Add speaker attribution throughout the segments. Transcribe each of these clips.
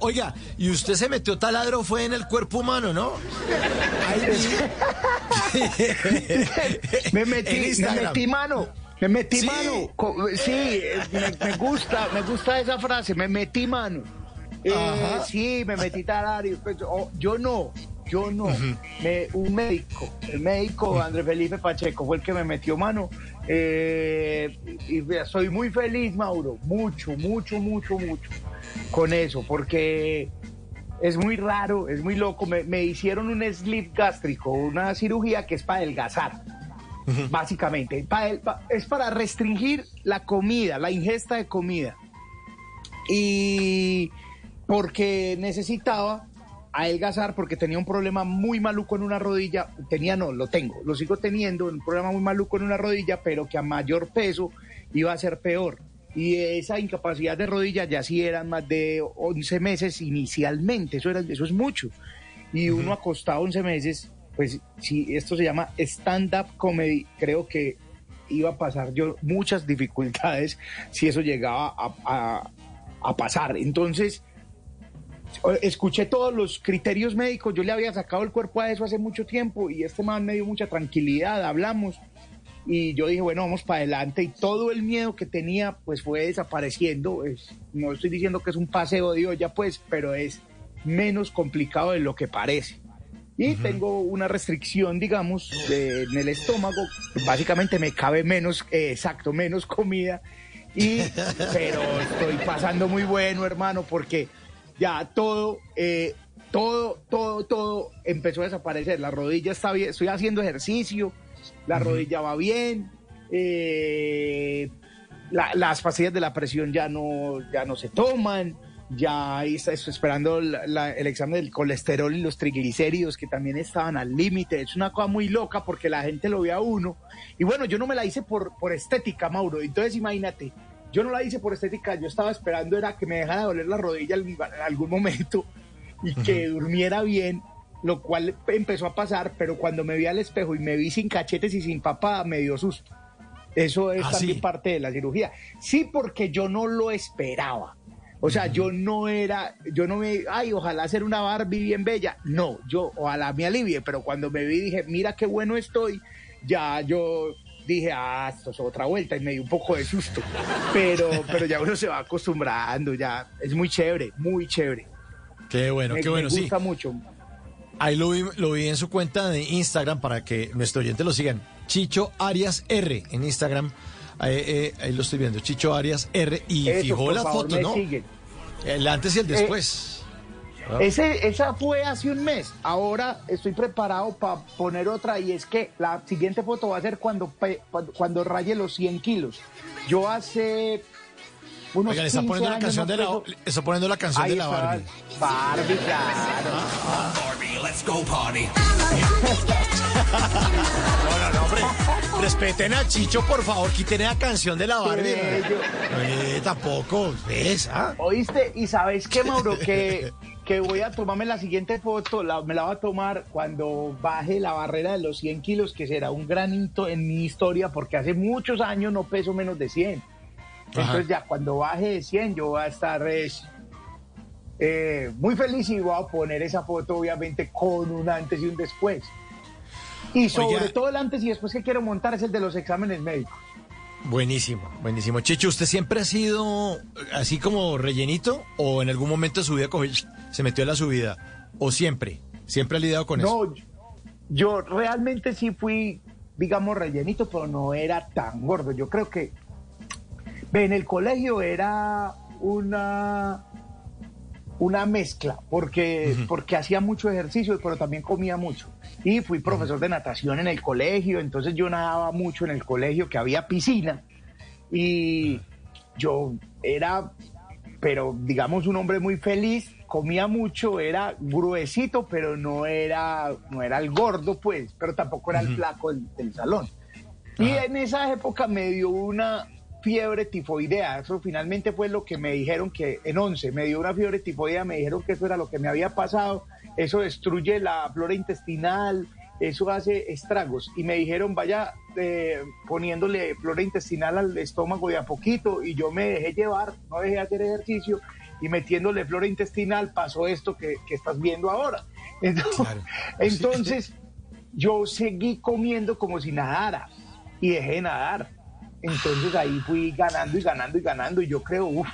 Speaker 1: Oiga, y usted se metió taladro fue en el cuerpo humano, ¿no?
Speaker 2: me metí, me metí mano. Me metí mano. Sí, me, gusta, me gusta esa frase, me metí mano. Eh, sí, me metí taladro. Pues, oh, yo no, me, un médico, el médico Andrés Felipe Pacheco fue el que me metió mano. Eh, y soy muy feliz, Mauro. Mucho, mucho, mucho, mucho con eso, porque es muy raro, es muy loco. Me, hicieron un slip gástrico, una cirugía que es para adelgazar, básicamente. es para restringir la comida, la ingesta de comida. Y porque necesitaba adelgazar porque tenía un problema muy maluco en una rodilla, tenía no, lo tengo, lo sigo teniendo, un problema muy maluco en una rodilla, pero que a mayor peso iba a ser peor y esa incapacidad de rodilla ya sí eran más de 11 meses inicialmente, eso, era, eso es mucho. Y uno acostado 11 meses, pues si esto se llama stand-up comedy, creo que iba a pasar yo muchas dificultades si eso llegaba a, a pasar. Entonces, escuché todos los criterios médicos, yo le había sacado el cuerpo a eso hace mucho tiempo y este man me dio mucha tranquilidad, hablamos y yo dije, bueno, vamos para adelante y todo el miedo que tenía pues fue desapareciendo. no estoy diciendo que es un paseo de olla pues, pero es menos complicado de lo que parece. Y tengo una restricción, digamos, en el estómago, básicamente me cabe menos, eh, exacto, menos comida. Y, pero estoy pasando muy bueno, hermano, porque ya todo, eh, todo, todo, todo empezó a desaparecer. La rodilla está bien, estoy haciendo ejercicio, la rodilla va bien, eh, las pastillas de la presión ya no, ya no se toman, ya está, estoy esperando el examen del colesterol y los triglicéridos que también estaban al límite. Es una cosa muy loca porque la gente lo ve a uno. Y bueno, yo no me la hice por, por estética, Mauro. Entonces imagínate, yo no la hice por estética, yo estaba esperando era que me dejara de doler la rodilla en algún momento y que durmiera bien lo cual empezó a pasar, pero cuando me vi al espejo y me vi sin cachetes y sin papada, me dio susto. Eso es ah, también parte de la cirugía. Sí, porque yo no lo esperaba. O sea, yo no era, yo no me, ay, ojalá hacer una Barbie bien bella. No, yo, ojalá me alivie, pero cuando me vi dije, mira qué bueno estoy, ya yo dije, ah, esto es otra vuelta y me dio un poco de susto. Pero, pero ya uno se va acostumbrando, ya es muy chévere, muy chévere.
Speaker 1: Qué bueno, qué bueno,
Speaker 2: sí.
Speaker 1: Me
Speaker 2: gusta mucho.
Speaker 1: Ahí lo vi, lo vi en su cuenta de Instagram para que nuestro oyente lo sigan. Chicho Arias R en Instagram. Ahí, eh, lo estoy viendo. Chicho Arias R. Y fijó la foto, ¿no? El antes y el eh,
Speaker 2: ese, esa fue hace un mes. Ahora estoy preparado para poner otra y es que la siguiente foto va a ser cuando, cuando raye los 100 kilos. Yo hace
Speaker 1: unos Oigan, está poniendo, la canción de la, está poniendo la canción de la Barbie.
Speaker 2: Barbie, claro.
Speaker 1: Barbie, let's go party. no, no, no, hombre. Respeten a Chicho, por favor. Quiten la canción de la Barbie. Eh, tampoco. ¿Ves? ¿Ah?
Speaker 2: ¿Oíste? Y sabes qué, Mauro, que, que voy a tomarme la siguiente foto, me la voy a tomar cuando baje la barrera de los 100 kilos, que será un gran hito en mi historia, porque hace muchos años no peso menos de 100. Entonces ya cuando baje de 100 yo voy a estar eh, muy feliz y voy a poner esa foto obviamente con un antes y un después. Y sobre todo el antes y después que quiero montar es el de los exámenes médicos.
Speaker 1: Buenísimo, buenísimo. Chicho, ¿usted siempre ha sido así como rellenito o en algún momento de su vida se metió en la subida? ¿O siempre? ¿Siempre ha lidiado con eso?
Speaker 2: No, yo realmente sí fui, digamos, rellenito, pero no era tan gordo. Yo creo que en el colegio era una, una mezcla, porque, porque hacía mucho ejercicio, pero también comía mucho. Y fui profesor de natación en el colegio, entonces yo nadaba mucho en el colegio, que había piscina. Y yo era, pero digamos, un hombre muy feliz, comía mucho, era gruesito, pero no era, no era el gordo, pues, pero tampoco era el flaco del, salón. Y en esa época me dio una, fiebre tifoidea. Eso finalmente fue lo que me dijeron que en 11 me dio una fiebre tifoidea, me dijeron que eso era lo que me había pasado, eso destruye la flora intestinal, eso hace estragos. Y me dijeron, vaya eh, poniéndole flora intestinal al estómago de a poquito y yo me dejé llevar, no dejé hacer ejercicio y metiéndole flora intestinal pasó esto que, estás viendo ahora. Entonces, yo seguí comiendo como si nadara y dejé de nadar. Entonces ahí fui ganando y ganando y ganando y yo creo, uff,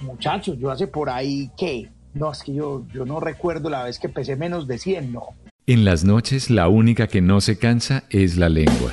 Speaker 2: muchachos, yo hace por ahí que, no, es que yo, yo no recuerdo la vez que pesé menos de 100, no.
Speaker 3: En las noches la única que no se cansa es la lengua.